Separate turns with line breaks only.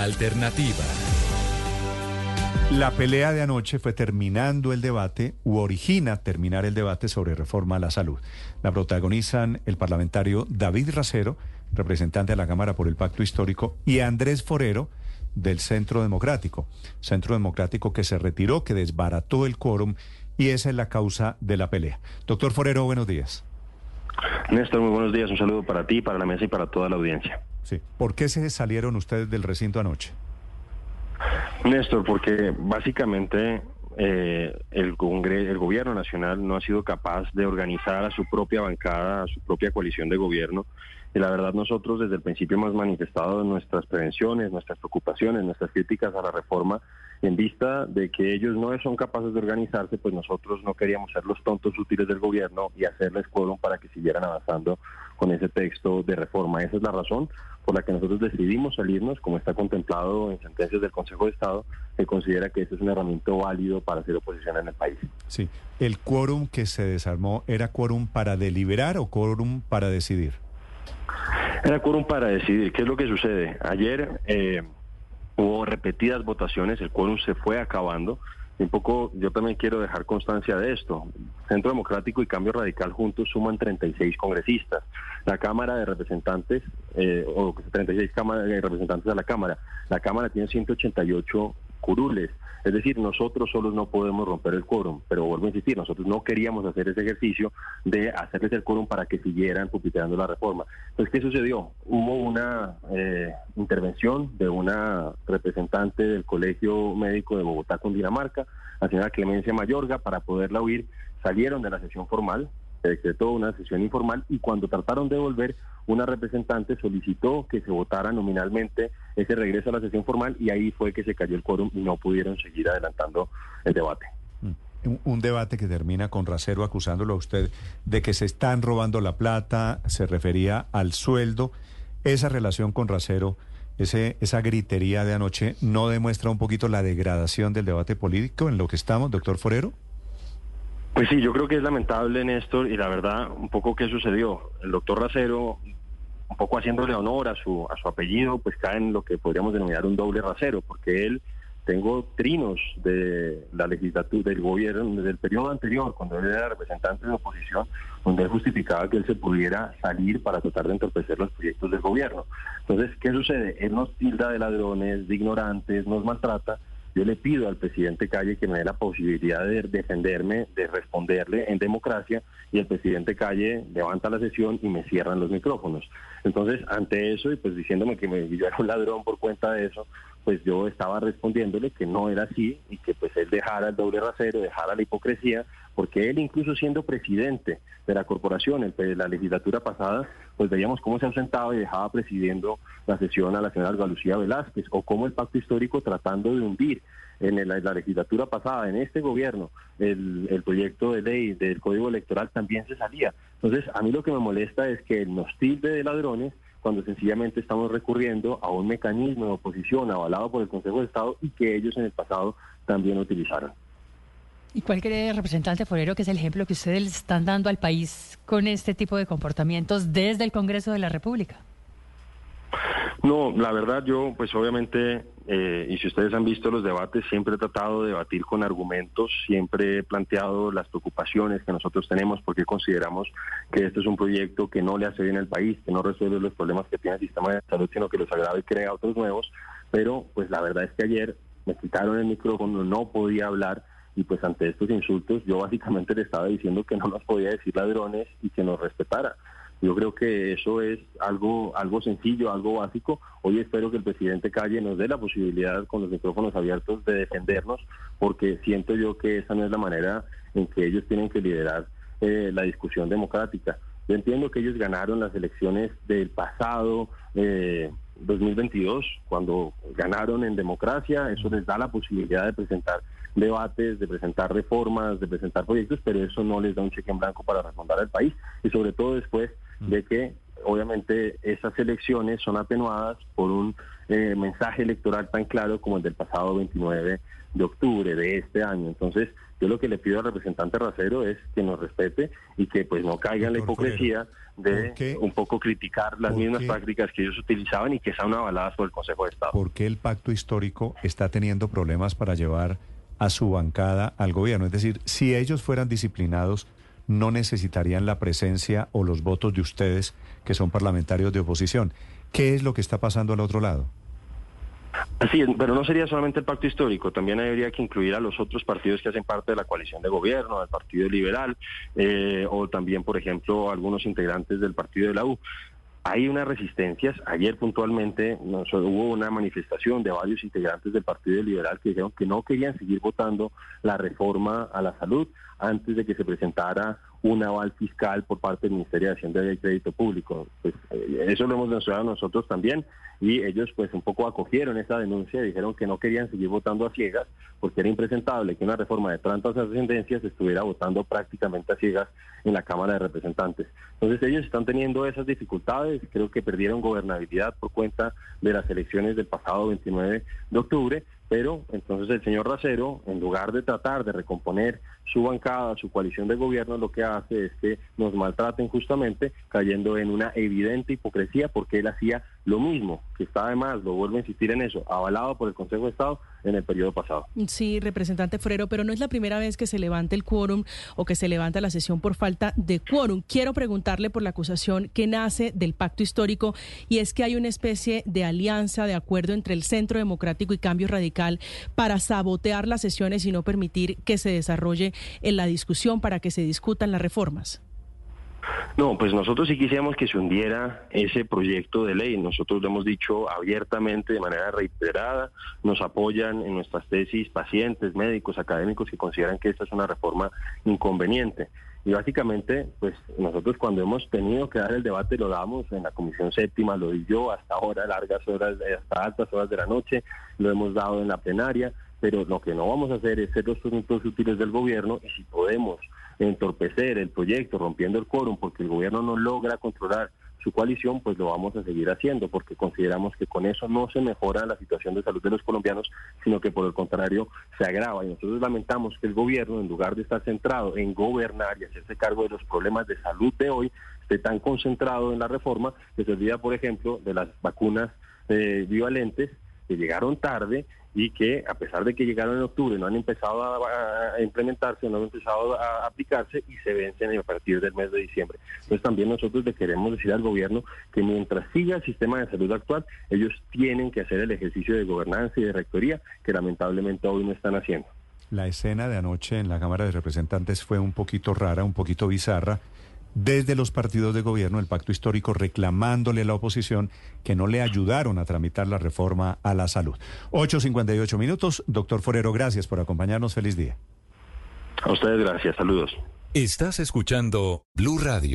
La alternativa.
La pelea de anoche fue terminando el debate u origina terminar el debate sobre reforma a la salud. La protagonizan el parlamentario David Racero, representante de la Cámara por el Pacto Histórico, y Andrés Forero, del Centro Democrático. Centro Democrático que se retiró, que desbarató el quórum y esa es la causa de la pelea. Doctor Forero, buenos días.
Néstor, muy buenos días. Un saludo para ti, para la mesa y para toda la audiencia.
Sí. ¿Por qué se salieron ustedes del recinto anoche?
Néstor, porque básicamente eh, el, el gobierno nacional no ha sido capaz de organizar a su propia bancada, a su propia coalición de gobierno. Y la verdad nosotros desde el principio hemos manifestado nuestras prevenciones, nuestras preocupaciones, nuestras críticas a la reforma en vista de que ellos no son capaces de organizarse, pues nosotros no queríamos ser los tontos útiles del gobierno y hacerles quórum para que siguieran avanzando con ese texto de reforma. Esa es la razón por la que nosotros decidimos salirnos, como está contemplado en sentencias del Consejo de Estado, que considera que ese es un herramienta válido para hacer oposición en el país.
Sí, ¿el quórum que se desarmó era quórum para deliberar o quórum para decidir?
Era quórum para decidir. ¿Qué es lo que sucede? Ayer... Eh, Hubo repetidas votaciones, el quórum se fue acabando. Un poco, yo también quiero dejar constancia de esto. Centro Democrático y Cambio Radical juntos suman 36 congresistas. La Cámara de Representantes, eh, o 36 cámaras de representantes de la Cámara, la Cámara tiene 188 curules. Es decir, nosotros solos no podemos romper el quórum, pero vuelvo a insistir, nosotros no queríamos hacer ese ejercicio de hacerles el quórum para que siguieran pupiteando la reforma. Entonces, ¿qué sucedió? Hubo una eh, intervención de una representante del Colegio Médico de Bogotá con Dinamarca, la señora Clemencia Mayorga, para poderla oír, salieron de la sesión formal, se decretó una sesión informal y cuando trataron de volver, una representante solicitó que se votara nominalmente ese regreso a la sesión formal y ahí fue que se cayó el quórum y no pudieron seguir adelantando el debate.
Mm. Un, debate que termina con Racero acusándolo a usted de que se están robando la plata, se refería al sueldo. Esa relación con Racero, ese, esa gritería de anoche, ¿no demuestra un poquito la degradación del debate político en lo que estamos, doctor Forero?
Pues sí, yo creo que es lamentable, Néstor, y la verdad, un poco qué sucedió. El doctor Racero, un poco haciéndole honor a su, a su apellido, pues cae en lo que podríamos denominar un doble rasero, porque él tengo trinos de la legislatura del gobierno desde el periodo anterior, cuando él era representante de oposición, donde él justificaba que él se pudiera salir para tratar de entorpecer los proyectos del gobierno. Entonces, ¿qué sucede? Él nos tilda de ladrones, de ignorantes, nos maltrata, yo le pido al presidente Calle que me dé la posibilidad de defenderme, de responderle en democracia, y el presidente Calle levanta la sesión y me cierran los micrófonos. Entonces, ante eso, y pues diciéndome que me, yo era un ladrón por cuenta de eso, pues yo estaba respondiéndole que no era así y que pues él dejara el doble rasero, dejara la hipocresía, porque él incluso siendo presidente de la corporación en la legislatura pasada, pues veíamos cómo se ausentaba y dejaba presidiendo la sesión a la señora Galucía Velázquez, o cómo el pacto histórico tratando de hundir en la, legislatura pasada, en este gobierno, el, el, proyecto de ley del Código Electoral también se salía. Entonces, a mí lo que me molesta es que el nos tilde de ladrones cuando sencillamente estamos recurriendo a un mecanismo de oposición avalado por el Consejo de Estado y que ellos en el pasado también utilizaron.
¿Y cuál cree, representante Forero, que es el ejemplo que ustedes están dando al país con este tipo de comportamientos desde el Congreso de la República?
No, la verdad yo, pues obviamente, eh, y si ustedes han visto los debates, siempre he tratado de debatir con argumentos, siempre he planteado las preocupaciones que nosotros tenemos porque consideramos que este es un proyecto que no le hace bien al país, que no resuelve los problemas que tiene el sistema de salud, sino que los agrava y crea otros nuevos. Pero pues la verdad es que ayer me quitaron el micrófono, no podía hablar y pues ante estos insultos yo básicamente le estaba diciendo que no nos podía decir ladrones y que nos respetara. Yo creo que eso es algo, algo sencillo, algo básico. Hoy espero que el presidente Calle nos dé la posibilidad con los micrófonos abiertos de defendernos, porque siento yo que esa no es la manera en que ellos tienen que liderar eh, la discusión democrática. Yo entiendo que ellos ganaron las elecciones del pasado eh, 2022, cuando ganaron en democracia, eso les da la posibilidad de presentar debates, de presentar reformas, de presentar proyectos, pero eso no les da un cheque en blanco para responder al país y sobre todo después de que obviamente esas elecciones son atenuadas por un eh, mensaje electoral tan claro como el del pasado 29 de octubre de este año. Entonces, yo lo que le pido al representante Racero es que nos respete y que pues no caiga en la hipocresía de un poco criticar las mismas prácticas que ellos utilizaban y que son avaladas por el Consejo de Estado.
¿Por qué el pacto histórico está teniendo problemas para llevar a su bancada al gobierno? Es decir, si ellos fueran disciplinados, no necesitarían la presencia o los votos de ustedes, que son parlamentarios de oposición. ¿Qué es lo que está pasando al otro lado?
Así pero no sería solamente el pacto histórico, también habría que incluir a los otros partidos que hacen parte de la coalición de gobierno, al Partido Liberal, eh, o también, por ejemplo, algunos integrantes del Partido de la U. Hay unas resistencias. Ayer puntualmente hubo una manifestación de varios integrantes del Partido Liberal que dijeron que no querían seguir votando la reforma a la salud antes de que se presentara un aval fiscal por parte del Ministerio de Hacienda y Crédito Público. Pues, eh, eso lo hemos denunciado nosotros también y ellos pues un poco acogieron esa denuncia y dijeron que no querían seguir votando a ciegas porque era impresentable que una reforma de tantas ascendencias estuviera votando prácticamente a ciegas en la Cámara de Representantes. Entonces ellos están teniendo esas dificultades, creo que perdieron gobernabilidad por cuenta de las elecciones del pasado 29 de octubre pero entonces el señor Racero, en lugar de tratar de recomponer su bancada, su coalición de gobierno, lo que hace es que nos maltraten justamente cayendo en una evidente hipocresía porque él hacía lo mismo, que está además, lo vuelvo a insistir en eso, avalado por el Consejo de Estado en el periodo pasado.
Sí, representante Forero, pero no es la primera vez que se levanta el quórum o que se levanta la sesión por falta de quórum. Quiero preguntarle por la acusación que nace del pacto histórico y es que hay una especie de alianza, de acuerdo entre el Centro Democrático y Cambio Radical para sabotear las sesiones y no permitir que se desarrolle en la discusión para que se discutan las reformas.
No, pues nosotros sí quisiéramos que se hundiera ese proyecto de ley. Nosotros lo hemos dicho abiertamente, de manera reiterada. Nos apoyan en nuestras tesis pacientes, médicos, académicos que consideran que esta es una reforma inconveniente. Y básicamente, pues nosotros cuando hemos tenido que dar el debate lo damos en la comisión séptima, lo di yo hasta ahora, largas horas, hasta altas horas de la noche, lo hemos dado en la plenaria, pero lo que no vamos a hacer es ser los puntos útiles del gobierno y si podemos entorpecer el proyecto rompiendo el quórum porque el gobierno no logra controlar su coalición, pues lo vamos a seguir haciendo porque consideramos que con eso no se mejora la situación de salud de los colombianos, sino que por el contrario se agrava. Y nosotros lamentamos que el gobierno, en lugar de estar centrado en gobernar y hacerse cargo de los problemas de salud de hoy, esté tan concentrado en la reforma que se olvida, por ejemplo, de las vacunas eh, bivalentes que llegaron tarde y que a pesar de que llegaron en octubre no han empezado a, implementarse, no han empezado a aplicarse y se vencen a partir del mes de diciembre. Entonces también nosotros le queremos decir al gobierno que mientras siga el sistema de salud actual, ellos tienen que hacer el ejercicio de gobernanza y de rectoría que lamentablemente hoy no están haciendo.
La escena de anoche en la Cámara de Representantes fue un poquito rara, un poquito bizarra desde los partidos de gobierno, el pacto histórico reclamándole a la oposición que no le ayudaron a tramitar la reforma a la salud. 8.58 minutos. Doctor Forero, gracias por acompañarnos. Feliz día.
A ustedes gracias. Saludos.
Estás escuchando Blue Radio.